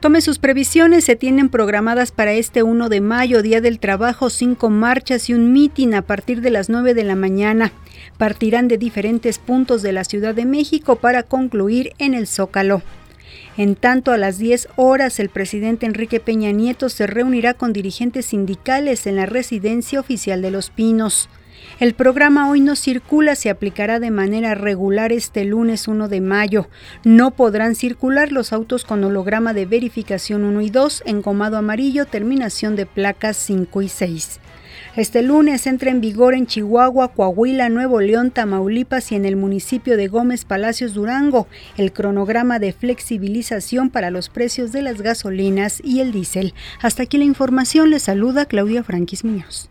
Tome sus previsiones, se tienen programadas para este 1 de mayo, Día del Trabajo, cinco marchas y un mitin a partir de las 9 de la mañana. Partirán de diferentes puntos de la Ciudad de México para concluir en el Zócalo. En tanto, a las 10 horas, el presidente Enrique Peña Nieto se reunirá con dirigentes sindicales en la residencia oficial de Los Pinos. El programa Hoy no circula se aplicará de manera regular este lunes 1 de mayo. No podrán circular los autos con holograma de verificación 1 y 2, encomado amarillo, terminación de placas 5 y 6. Este lunes entra en vigor en Chihuahua, Coahuila, Nuevo León, Tamaulipas y en el municipio de Gómez Palacios Durango el cronograma de flexibilización para los precios de las gasolinas y el diésel. Hasta aquí la información. Les saluda Claudia Franquis Muñoz.